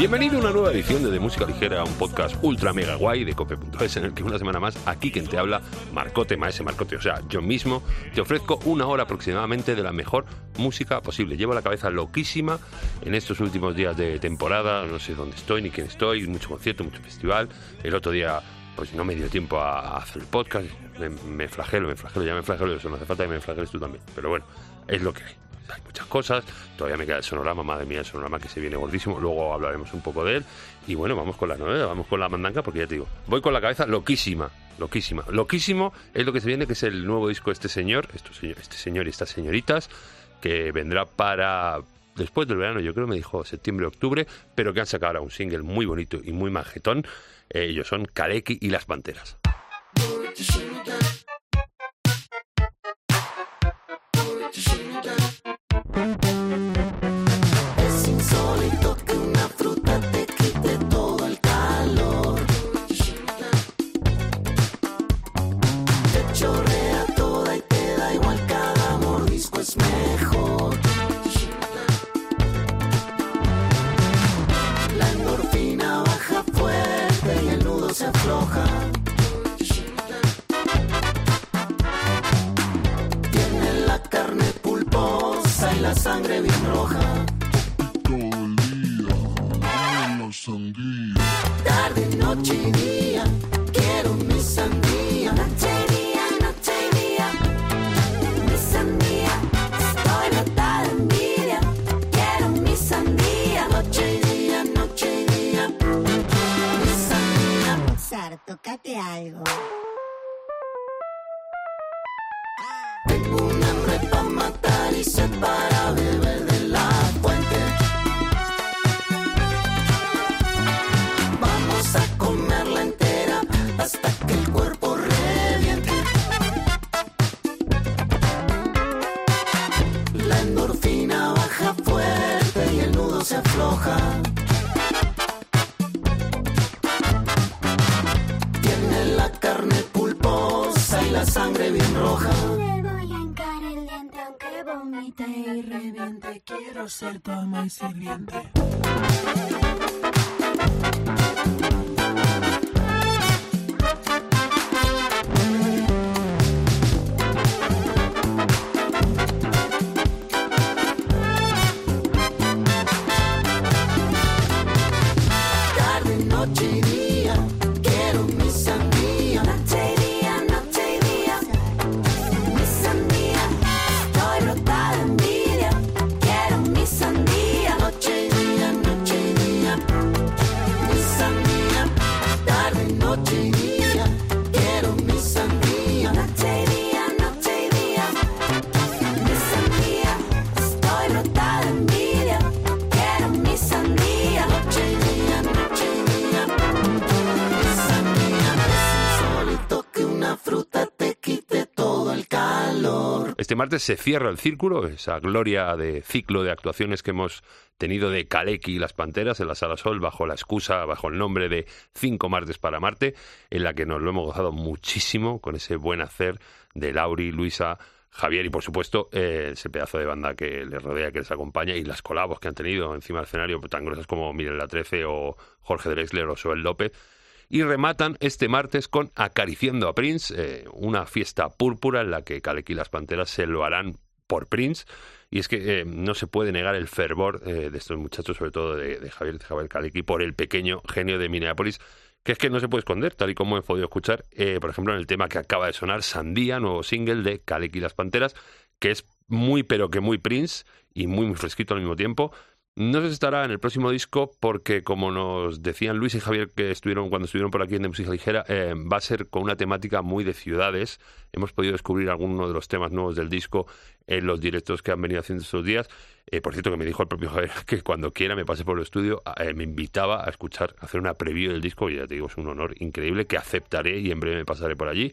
Bienvenido a una nueva edición de, de Música Ligera, un podcast ultra mega guay de cope.es en el que una semana más aquí quien te habla, Marcote Maese Marcote, o sea, yo mismo te ofrezco una hora aproximadamente de la mejor música posible. Llevo la cabeza loquísima en estos últimos días de temporada, no sé dónde estoy ni quién estoy, mucho concierto, mucho festival. El otro día pues no me dio tiempo a, hacer el podcast, me, flagelo, me flagelo, ya me flagelo, eso no hace falta que me flageles tú también, pero bueno, es lo que hay hay muchas cosas, todavía me queda el sonorama, madre mía, el sonorama que se viene gordísimo, luego hablaremos un poco de él, y bueno, vamos con la novedad, vamos con la mandanca, porque ya te digo, voy con la cabeza loquísima, loquísima, loquísimo es lo que se viene, que es el nuevo disco de este señor, este señor y estas señoritas, que vendrá para después del verano, yo creo me dijo septiembre, octubre, pero que han sacado ahora un single muy bonito y muy majetón, eh, ellos son Kaleki y las Panteras. Es la sangre bien roja. Le voy a hincar el diente aunque vomite y reviente. Quiero ser tu ama y sirviente. Este martes se cierra el círculo, esa gloria de ciclo de actuaciones que hemos tenido de Kaleki y las Panteras en la Sala Sol bajo la excusa, bajo el nombre de Cinco Martes para Marte, en la que nos lo hemos gozado muchísimo con ese buen hacer de Lauri, Luisa, Javier y por supuesto eh, ese pedazo de banda que les rodea, que les acompaña y las colabos que han tenido encima del escenario tan gruesas como Miren la Trece o Jorge Drexler o Soel López y rematan este martes con Acariciando a Prince, eh, una fiesta púrpura en la que Kaleki y las Panteras se lo harán por Prince. Y es que eh, no se puede negar el fervor eh, de estos muchachos, sobre todo de, de Javier, Javier Kaleki, por el pequeño genio de Minneapolis, que es que no se puede esconder, tal y como he podido escuchar, por ejemplo, en el tema que acaba de sonar, Sandía, nuevo single de Kaleki y las Panteras, que es muy pero que muy Prince y muy muy fresquito al mismo tiempo. No sé si estará en el próximo disco porque, como nos decían Luis y Javier que estuvieron cuando estuvieron por aquí en De Música Ligera, eh, va a ser con una temática muy de ciudades. Hemos podido descubrir algunos de los temas nuevos del disco en los directos que han venido haciendo estos días. Eh, por cierto, que me dijo el propio Javier que cuando quiera me pase por el estudio, eh, me invitaba a escuchar, a hacer una preview del disco y ya te digo, es un honor increíble que aceptaré y en breve me pasaré por allí.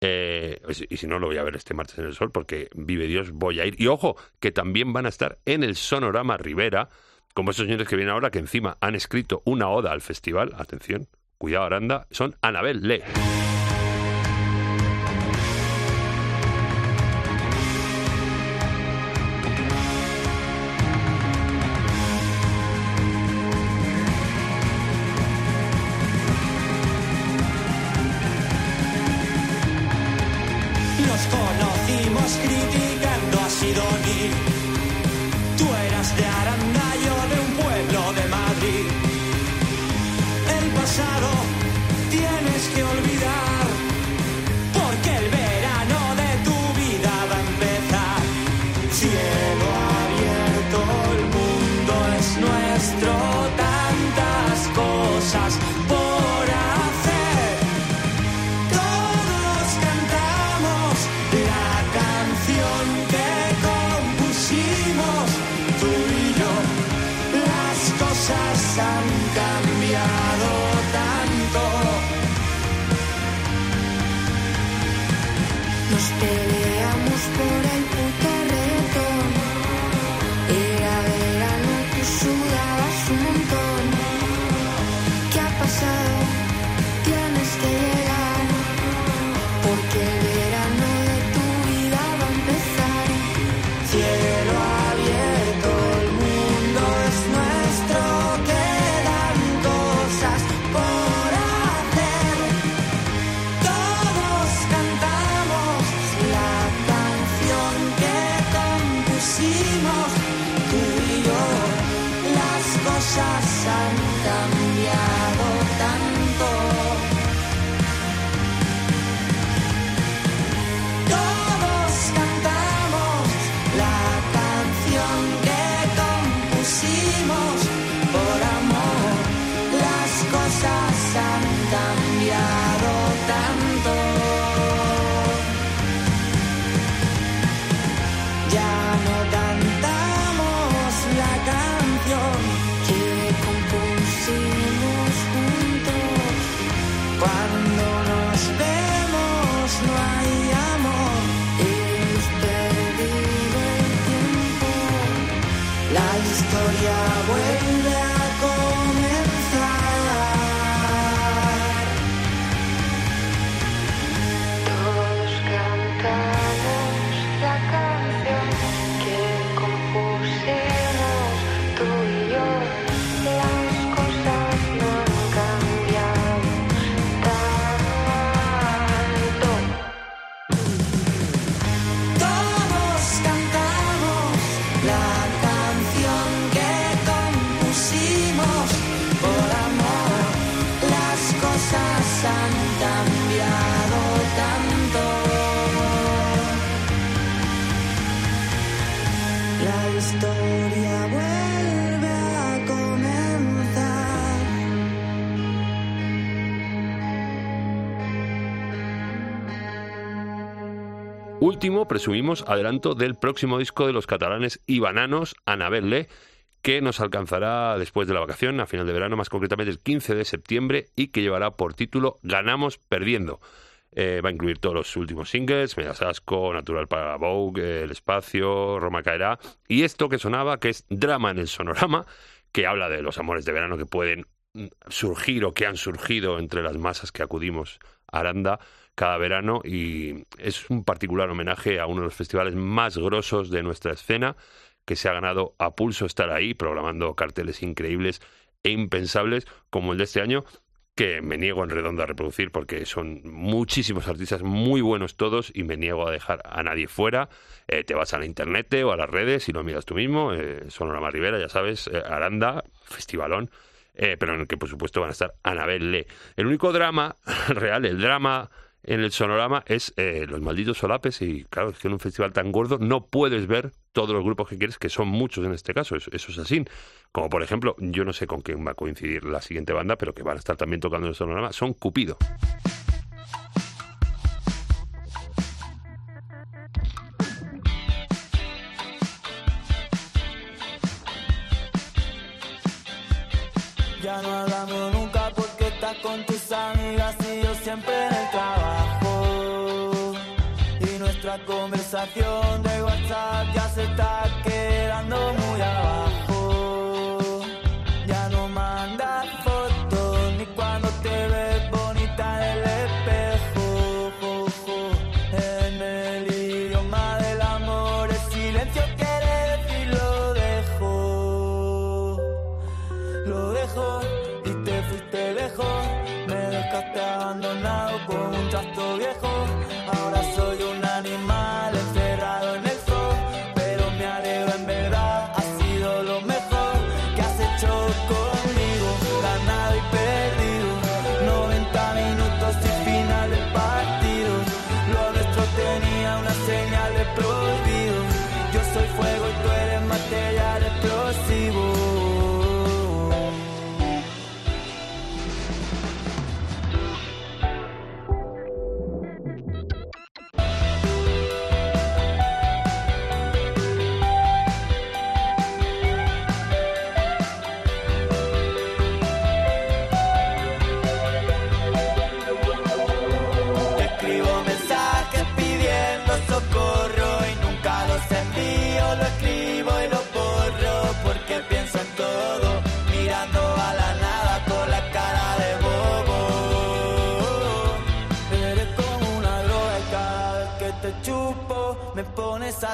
Eh, y si no, lo voy a ver este martes en el sol porque vive Dios, voy a ir. Y ojo, que también van a estar en el Sonorama Rivera, como esos señores que vienen ahora, que encima han escrito una oda al festival. Atención, cuidado, Aranda, son Anabel Le. nos conocimos criticando a Sidoní. Han historia vuelve a. Último, presumimos, adelanto del próximo disco de los catalanes y bananos, Anabelle, que nos alcanzará después de la vacación, a final de verano, más concretamente el 15 de septiembre, y que llevará por título Ganamos Perdiendo. Eh, va a incluir todos los últimos singles, Medias Asco, Natural para Vogue, eh, El Espacio, Roma Caerá, y esto que sonaba, que es Drama en el Sonorama, que habla de los amores de verano que pueden mm, surgir o que han surgido entre las masas que acudimos a Aranda cada verano y es un particular homenaje a uno de los festivales más grosos de nuestra escena que se ha ganado a pulso estar ahí programando carteles increíbles e impensables como el de este año que me niego en redondo a reproducir porque son muchísimos artistas muy buenos todos y me niego a dejar a nadie fuera. Eh, te vas a la internet o a las redes y lo miras tú mismo. Eh, Sonorama Rivera, ya sabes, eh, Aranda, festivalón, eh, pero en el que por supuesto van a estar Anabel Le. El único drama real, el drama en el sonorama es eh, los malditos solapes y claro, es que en un festival tan gordo no puedes ver todos los grupos que quieres, que son muchos en este caso, eso, eso es así. Como por ejemplo, yo no sé con quién va a coincidir la siguiente banda, pero que van a estar también tocando en el sonorama, son Cupido. Conversación de WhatsApp ya se está quedando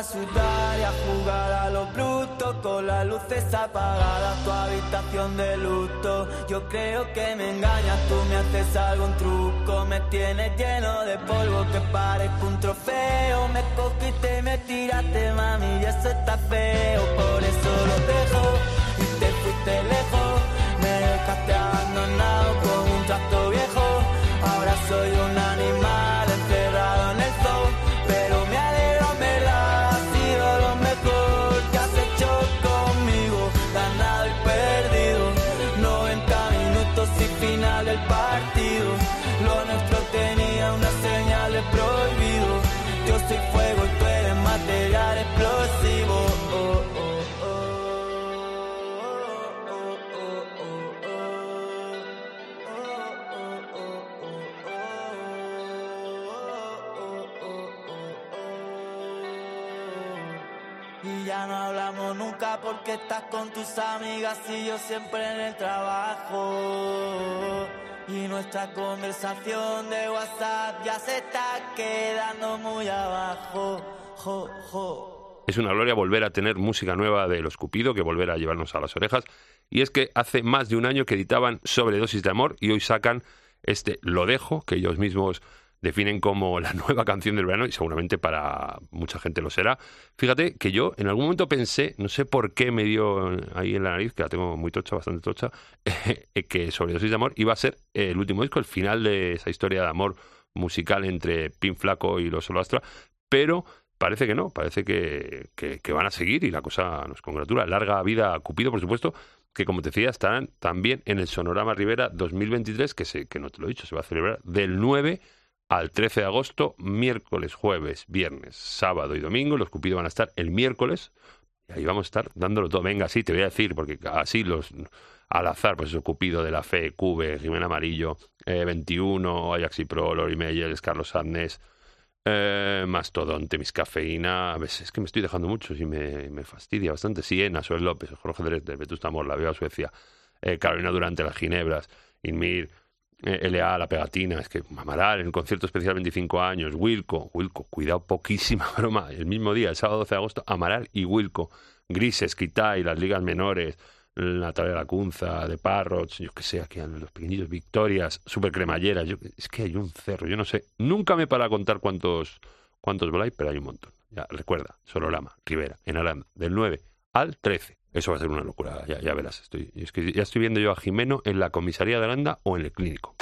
sudar y a jugar a lo bruto con las luces apagadas, tu habitación de luto. Yo creo que me engañas, tú me haces algún truco, me tienes lleno de polvo que parezco un trofeo. Me cogiste y me tiraste, mami, y eso está feo, por eso lo dejo y te fuiste lejos. Me dejaste abandonado con un tracto viejo. Ahora soy un animal partido. Lo nuestro tenía una señal de prohibido. Yo soy fuego y tú eres material explosivo. Oh, oh, Y ya no hablamos nunca porque estás con tus amigas y yo siempre en el trabajo. Y nuestra conversación de WhatsApp ya se está quedando muy abajo. Jo, jo. Es una gloria volver a tener música nueva de Los Cupido, que volver a llevarnos a las orejas. Y es que hace más de un año que editaban Sobredosis de Amor y hoy sacan este Lo Dejo, que ellos mismos definen como la nueva canción del verano y seguramente para mucha gente lo será. Fíjate que yo en algún momento pensé, no sé por qué me dio ahí en la nariz, que la tengo muy tocha, bastante tocha, que Sobredosis de Amor iba a ser el último disco, el final de esa historia de amor musical entre Pin Flaco y los Solostra, pero parece que no, parece que, que, que van a seguir y la cosa nos congratula. Larga vida a Cupido, por supuesto, que como te decía, estarán también en el Sonorama Rivera 2023, que, se, que no te lo he dicho, se va a celebrar del 9 al 13 de agosto, miércoles, jueves, viernes, sábado y domingo. Los Cupido van a estar el miércoles y ahí vamos a estar dándolo todo. Venga, sí, te voy a decir, porque así los al azar, pues eso, Cupido de la Fe, Cube, Jimena Amarillo, eh, 21, Ajax y Pro, Lori Meyers, Carlos Sadness, eh, Mastodonte, Mis Cafeína. A veces es que me estoy dejando muchos y me, me fastidia bastante. Siena, Soel López, Jorge Dresde, Vetusta Amor, La Veo a Suecia, eh, Carolina Durante, Las Ginebras, Inmir, LA, La Pegatina, es que Amaral, en concierto especial 25 años, Wilco, Wilco, cuidado, poquísima broma, el mismo día, el sábado 12 de agosto, Amaral y Wilco, Grises, Kitay, las ligas menores, Natalia Lacunza, de Parrots, yo que sé, aquí los pequeñitos Victorias, Super Cremallera, yo, es que hay un cerro, yo no sé, nunca me para contar cuántos cuántos voláis, pero hay un montón. Ya, recuerda, Solorama, Rivera, en Aranda, del 9 al 13. Eso va a ser una locura, ya, verás. Estoy, ya estoy viendo yo a Jimeno en la comisaría de Aranda o en el clínico.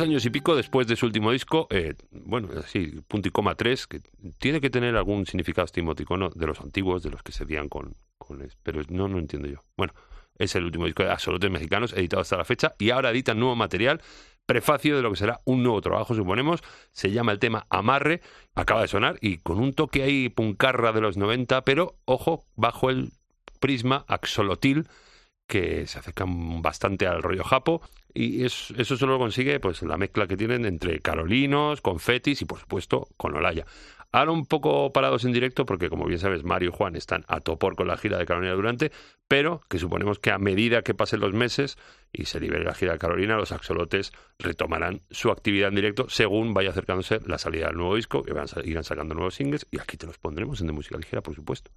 Años y pico después de su último disco, eh, bueno, así, punto y coma tres, que tiene que tener algún significado este emoticono de los antiguos, de los que se dían con, con... Pero no, no entiendo yo. Bueno, es el último disco de Absolutes Mexicanos, editado hasta la fecha, y ahora editan nuevo material, prefacio de lo que será un nuevo trabajo, suponemos. Se llama el tema Amarre, acaba de sonar, y con un toque ahí puncarra de los 90, pero, ojo, bajo el prisma axolotil, que se acercan bastante al rollo japo y es- eso solo lo consigue pues la mezcla que tienen entre carolinos, confetis y por supuesto con Olaya. Ahora un poco parados en directo porque como bien sabes Mario y Juan están a topor con la gira de Carolina Durante, pero que suponemos que a medida que pasen los meses y se libere la gira de Carolina, los axolotes retomarán su actividad en directo según vaya acercándose la salida del nuevo disco, que van irán sacando nuevos singles y aquí te los pondremos en de música ligera, por supuesto.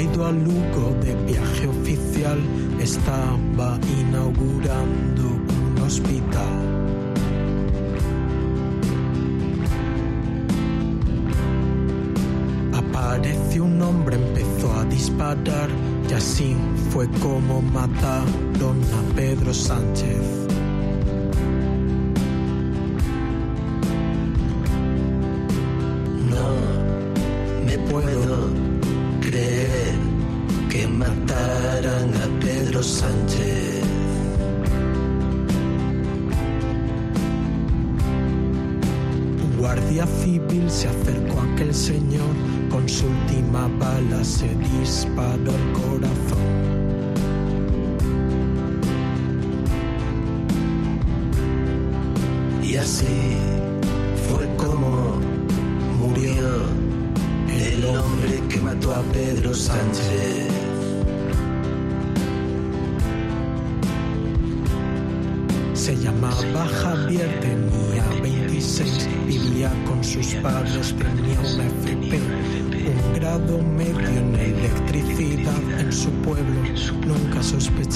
Ido a Lugo de viaje oficial, estaba inaugurando un hospital. Apareció un hombre, empezó a disparar y así fue como mataron a Pedro Sánchez.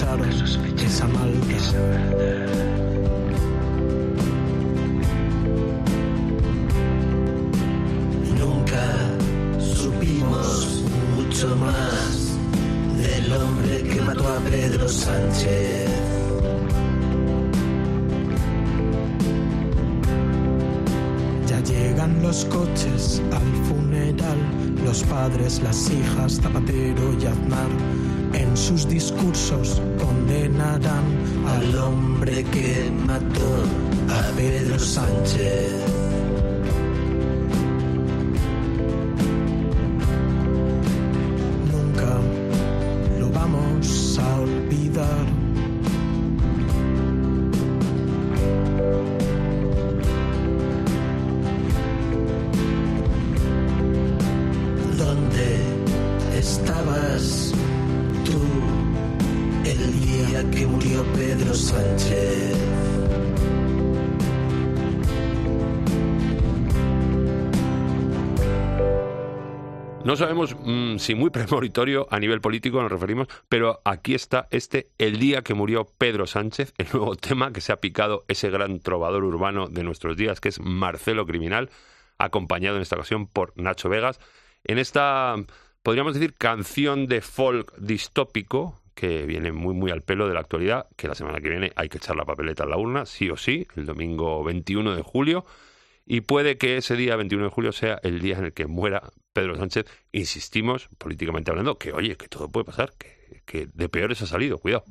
Sospecharon esa maldad. Nunca supimos mucho más del hombre que mató a Pedro Sánchez. Ya llegan los coches al funeral, los padres, las hijas, Zapatero y Aznar. Sus discursos condenarán Al hombre que mató a Pedro Sánchez. No sabemos mm, si muy premonitorio a nivel político nos referimos, pero aquí está este El día que murió Pedro Sánchez, el nuevo tema que se ha picado ese gran trovador urbano de nuestros días, que es Marcelo Criminal, acompañado en esta ocasión por Nacho Vegas. En esta, podríamos decir, canción de folk distópico, que viene muy, muy al pelo de la actualidad, que la semana que viene hay que echar la papeleta en la urna, sí o sí, el domingo 21 de julio. Y puede que ese día 21 de julio sea el día en el que muera Pedro Sánchez. Insistimos, políticamente hablando, que oye, que todo puede pasar, que, que de peores ha salido, cuidado.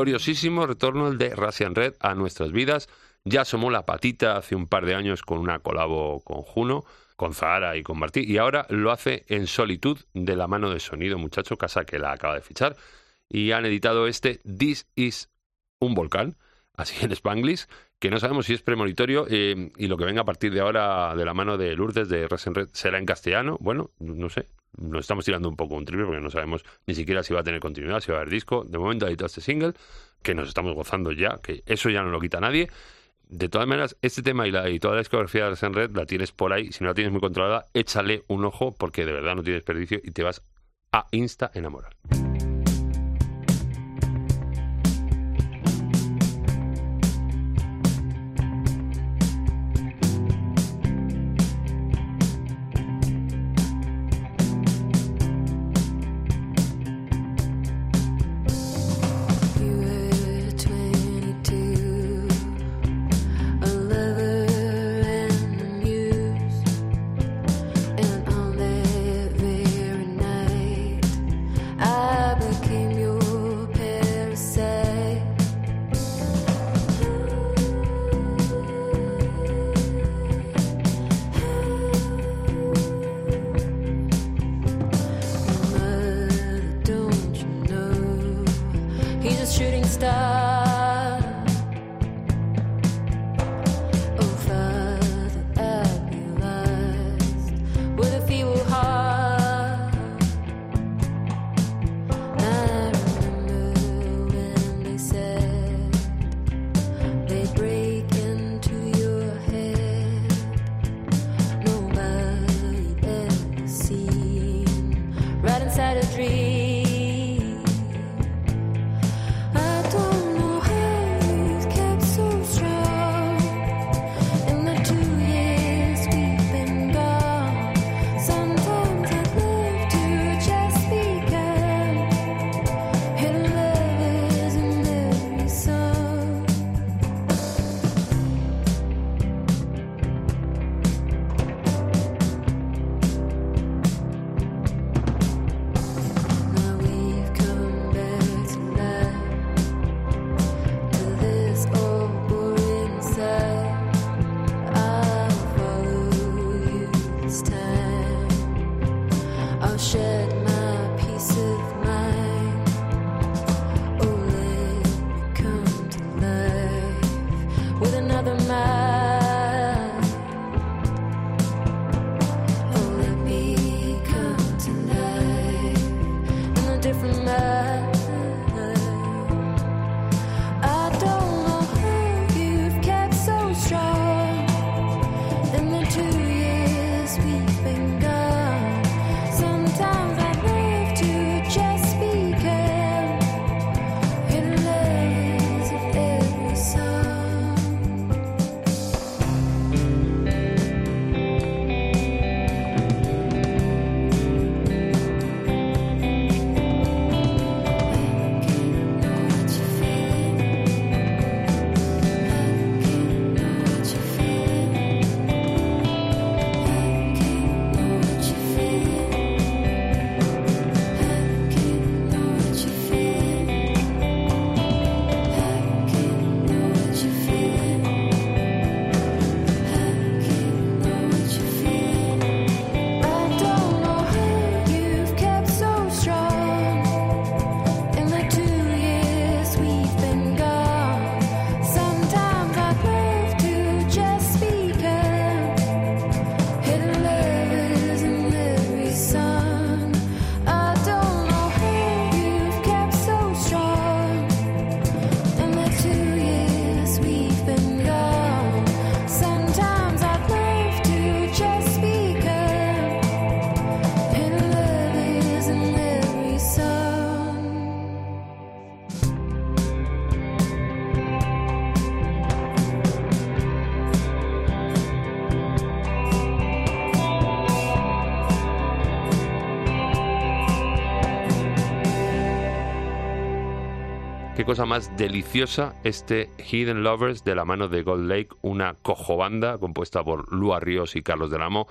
Gloriosísimo retorno el de Russian Red a nuestras vidas. Ya asomó la patita hace un par de años con una colabo con Juno, con Zahara y con Martí, y ahora lo hace en solitud de la mano de sonido, muchacho, casa que la acaba de fichar. Y han editado este This is un volcán, así en Spanglish, que no sabemos si es premonitorio eh, y lo que venga a partir de ahora de la mano de Lourdes de Russian Red será en castellano. Bueno, no sé, nos estamos tirando un poco un triple porque no sabemos ni siquiera si va a tener continuidad, si va a haber disco. De momento editado este single, que nos estamos gozando ya, que eso ya no lo quita nadie. De todas maneras, este tema y, la, y toda la discografía de Russian Red la tienes por ahí. Si no la tienes muy controlada, échale un ojo porque de verdad no tiene desperdicio y te vas a insta enamorar. Cosa más deliciosa este Hidden Lovers de la mano de Gold Lake, una cojo banda compuesta por Lua Ríos y Carlos del Amo.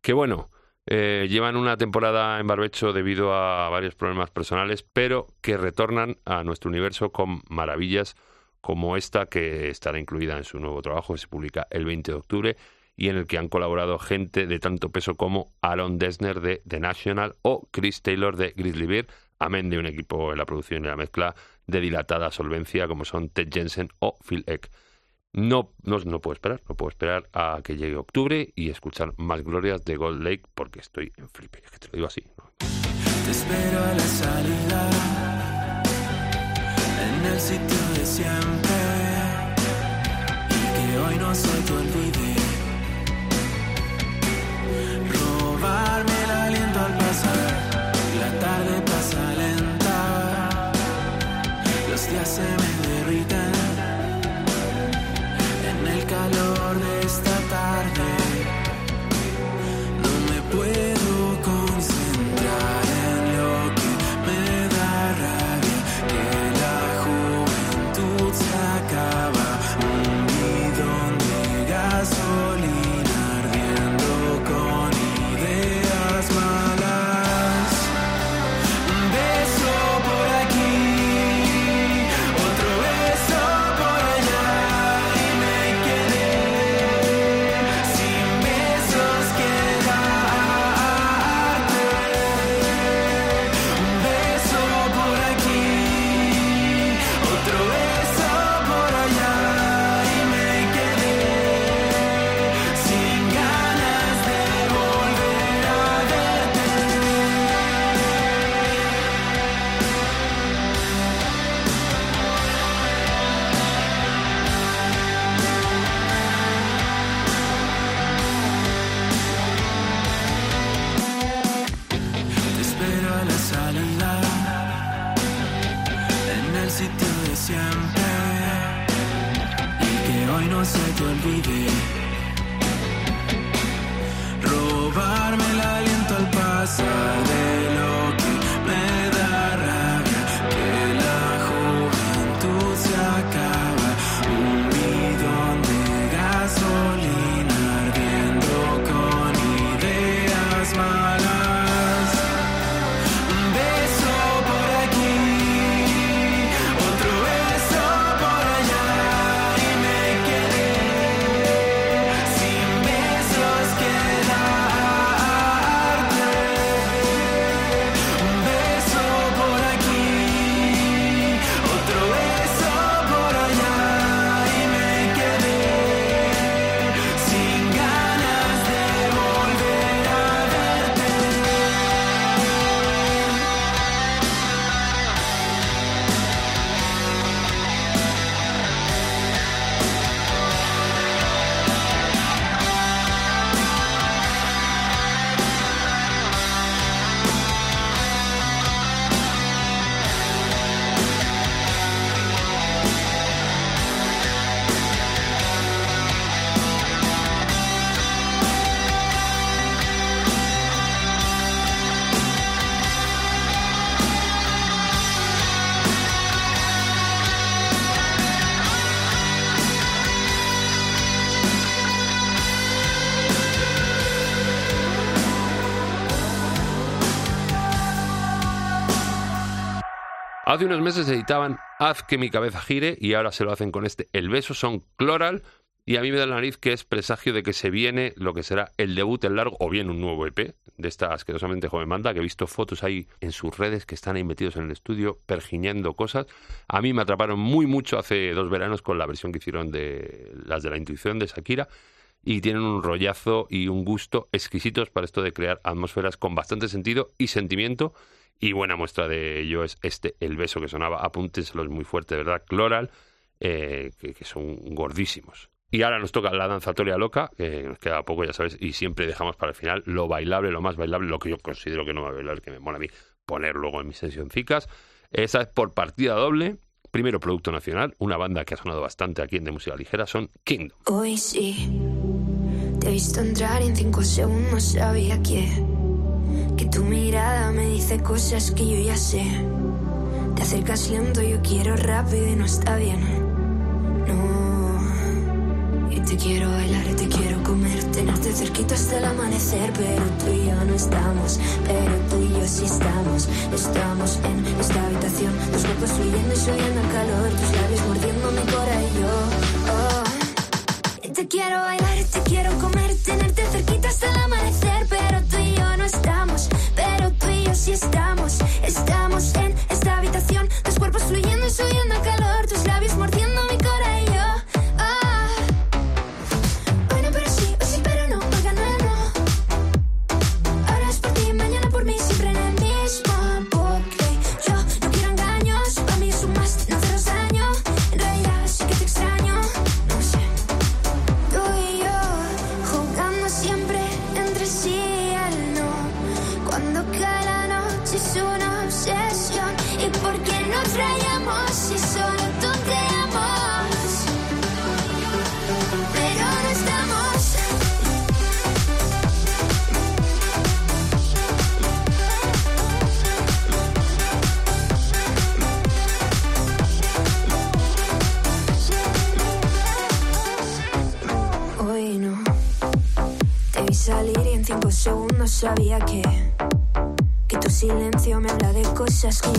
Que bueno, Eh, llevan una temporada en barbecho debido a varios problemas personales, pero que retornan a nuestro universo con maravillas como esta que estará incluida en su nuevo trabajo que se publica el 20 de octubre y en el que han colaborado gente de tanto peso como Aaron Dessner de The National o Chris Taylor de Grizzly Bear, amén de un equipo en la producción y la mezcla de dilatada solvencia como son Ted Jensen o Phil Eck. No, no, no puedo esperar, no puedo esperar a que llegue octubre y escuchar más glorias de Gold Lake porque estoy en flipe, es que te lo digo así. ¿no? Te espero a la salida, en el sitio de siempre, y que hoy no se te olvide. Robarme el aliento al pasar, días se me derriten en el calor de esta Hace unos meses editaban Haz que mi cabeza gire y ahora se lo hacen con este El beso son Cloral y a mí me da la nariz que es presagio de que se viene lo que será el debut en largo o bien un nuevo EP de esta asquerosamente joven banda que he visto fotos ahí en sus redes que están ahí metidos en el estudio pergiñando cosas. A mí me atraparon muy mucho hace dos veranos con la versión que hicieron de las de la intuición de Shakira y tienen un rollazo y un gusto exquisitos para esto de crear atmósferas con bastante sentido y sentimiento. Y buena muestra de ello es este, el beso que sonaba, apúntenselos muy fuerte, verdad, Cloral, eh, que, son gordísimos. Y ahora nos toca la danzatoria loca, que nos queda poco, ya sabes, y siempre dejamos para el final lo bailable, lo más bailable, lo que yo considero que no va a bailar, que me mola a mí poner luego en mis sesioncicas. Esa es por partida doble. Primero, Producto Nacional, una banda que ha sonado bastante aquí en De Música Ligera, son Kingdom. Hoy sí, te he visto entrar en cinco segundos sabía que, que tu mirada me dice cosas que yo ya sé. Te acercas lento, yo quiero rápido y no está bien. No, y Te quiero bailar, te quiero comer, tenerte cerquita hasta el amanecer, pero tú y yo no estamos, pero tú y yo sí estamos, estamos en esta habitación, tus cuerpos fluyendo y subiendo el calor, tus labios mordiendo mi cora y yo, oh. Te quiero bailar, te quiero comer, tenerte sabía que. Que tu silencio me habla de cosas que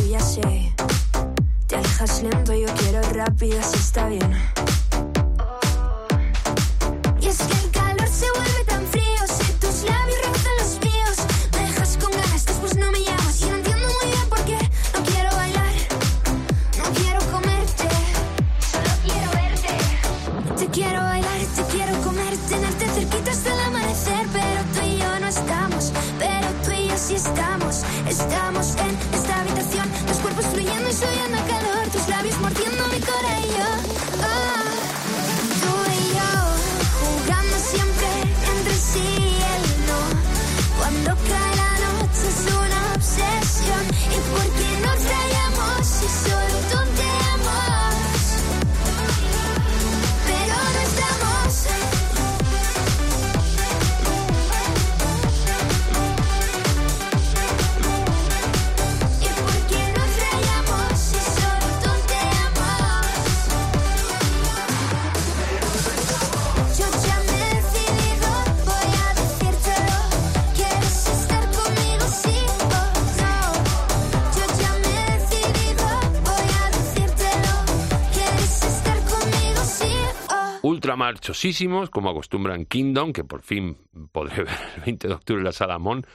o ultramarchosísimos, como acostumbran Kingdom, que por fin podré ver el 20 de octubre en la Sala Mon.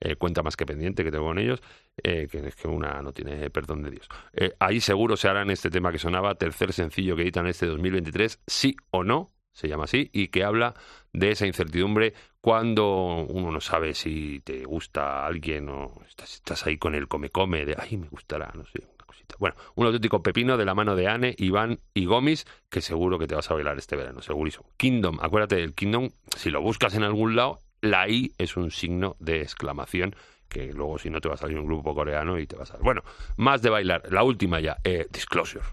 Eh, cuenta más que pendiente que tengo con ellos, eh, que es que una no tiene perdón de Dios. Eh, ahí seguro se harán este tema que sonaba, tercer sencillo que editan este 2023, sí o no, se llama así, y que habla de esa incertidumbre cuando uno no sabe si te gusta alguien o estás, estás ahí con el come-come de, ay, me gustará, no sé, Bueno, un auténtico pepino de la mano de Anne, Iván y Gomis, que seguro que te vas a bailar este verano, segurísimo. Kingdom, acuérdate del Kingdom, si lo buscas en algún lado, la I es un signo de exclamación que luego si no te va a salir un grupo coreano y te vas a... Bueno, más de bailar. La última ya, eh, Disclosure.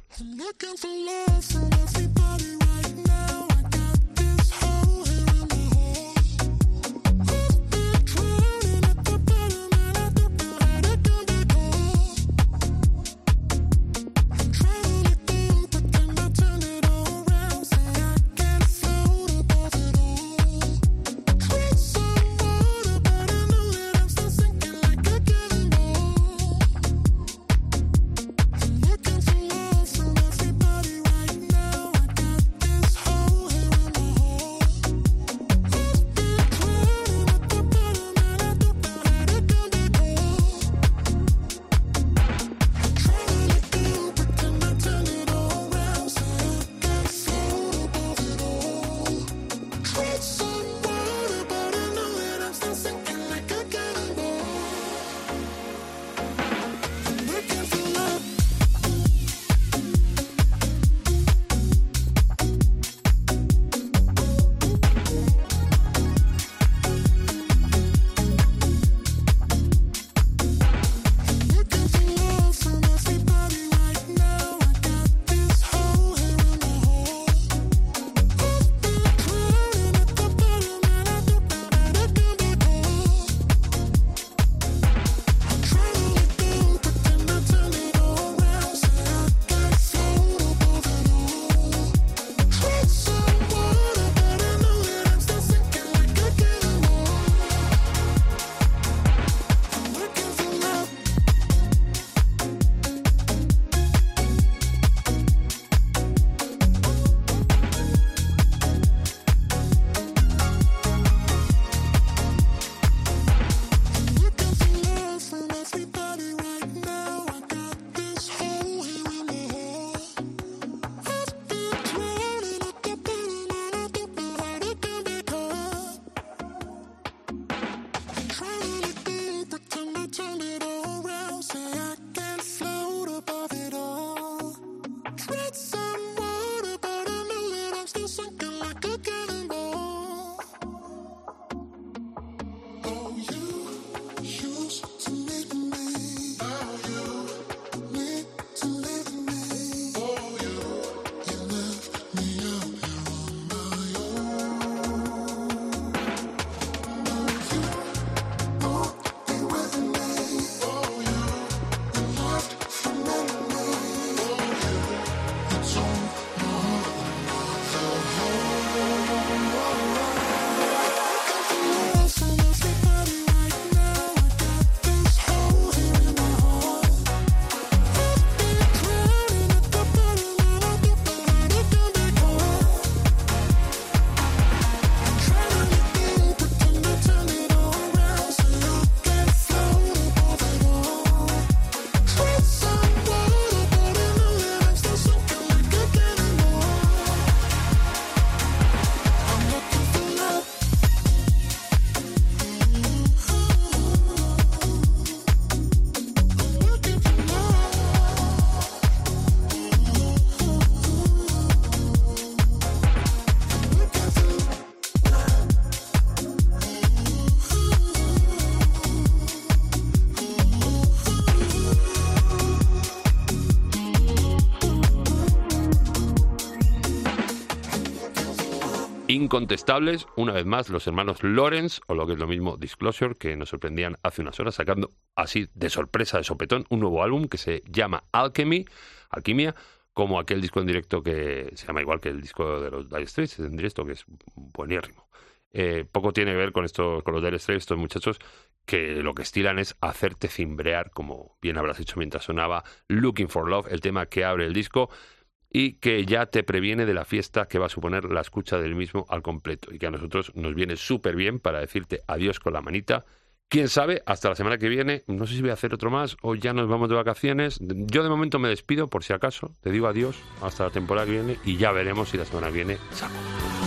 Incontestables, una vez más, los hermanos Lawrence, o lo que es lo mismo, Disclosure, que nos sorprendían hace unas horas, sacando así de sorpresa, de sopetón, un nuevo álbum que se llama Alchemy, Alquimia, como aquel disco en directo que se llama igual que el disco de los Dire Straits en directo, que es buenírrimo. Eh, poco tiene que ver con esto, con los Dire Straits, estos muchachos que lo que estilan es hacerte cimbrear, como bien habrás hecho mientras sonaba Looking for Love, el tema que abre el disco y que ya te previene de la fiesta que va a suponer la escucha del mismo al completo y que a nosotros nos viene súper bien para decirte adiós con la manita. Quién sabe, hasta la semana que viene, no sé si voy a hacer otro más o ya nos vamos de vacaciones. Yo de momento me despido por si acaso, te digo adiós hasta la temporada que viene y ya veremos si la semana que viene saco.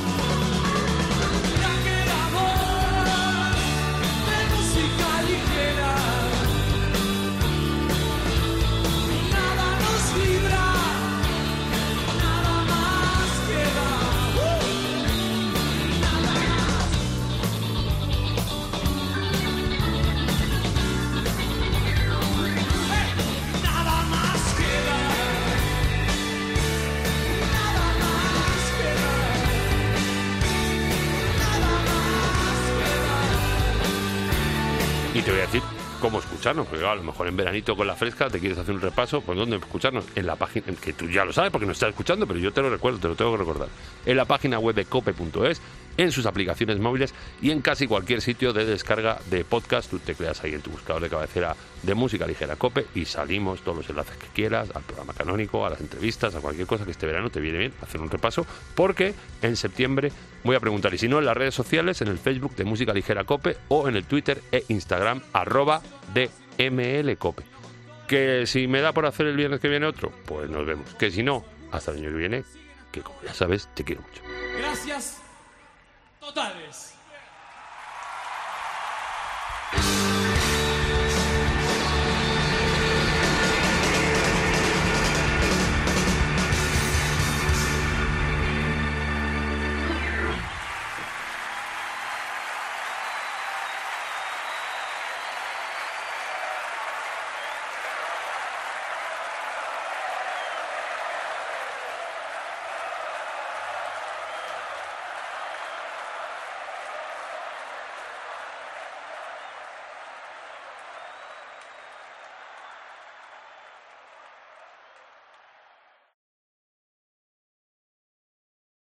Claro, a lo mejor en veranito con la fresca te quieres hacer un repaso, pues ¿dónde escucharnos? En la página, que tú ya lo sabes porque nos estás escuchando, pero yo te lo recuerdo, te lo tengo que recordar. En la página web de cope.es, en sus aplicaciones móviles y en casi cualquier sitio de descarga de podcast. Tú te creas ahí en tu buscador de cabecera de música ligera Cope y salimos todos los enlaces que quieras al programa canónico, a las entrevistas, a cualquier cosa que este verano te viene bien hacer un repaso, porque en septiembre voy a preguntar, y si no, en las redes sociales, en el Facebook de Música Ligera Cope o en el Twitter e Instagram arroba DML Cope. Que si me da por hacer el viernes que viene otro, pues nos vemos. Que si no, hasta el año que viene, que como ya sabes, te quiero mucho. Gracias totales.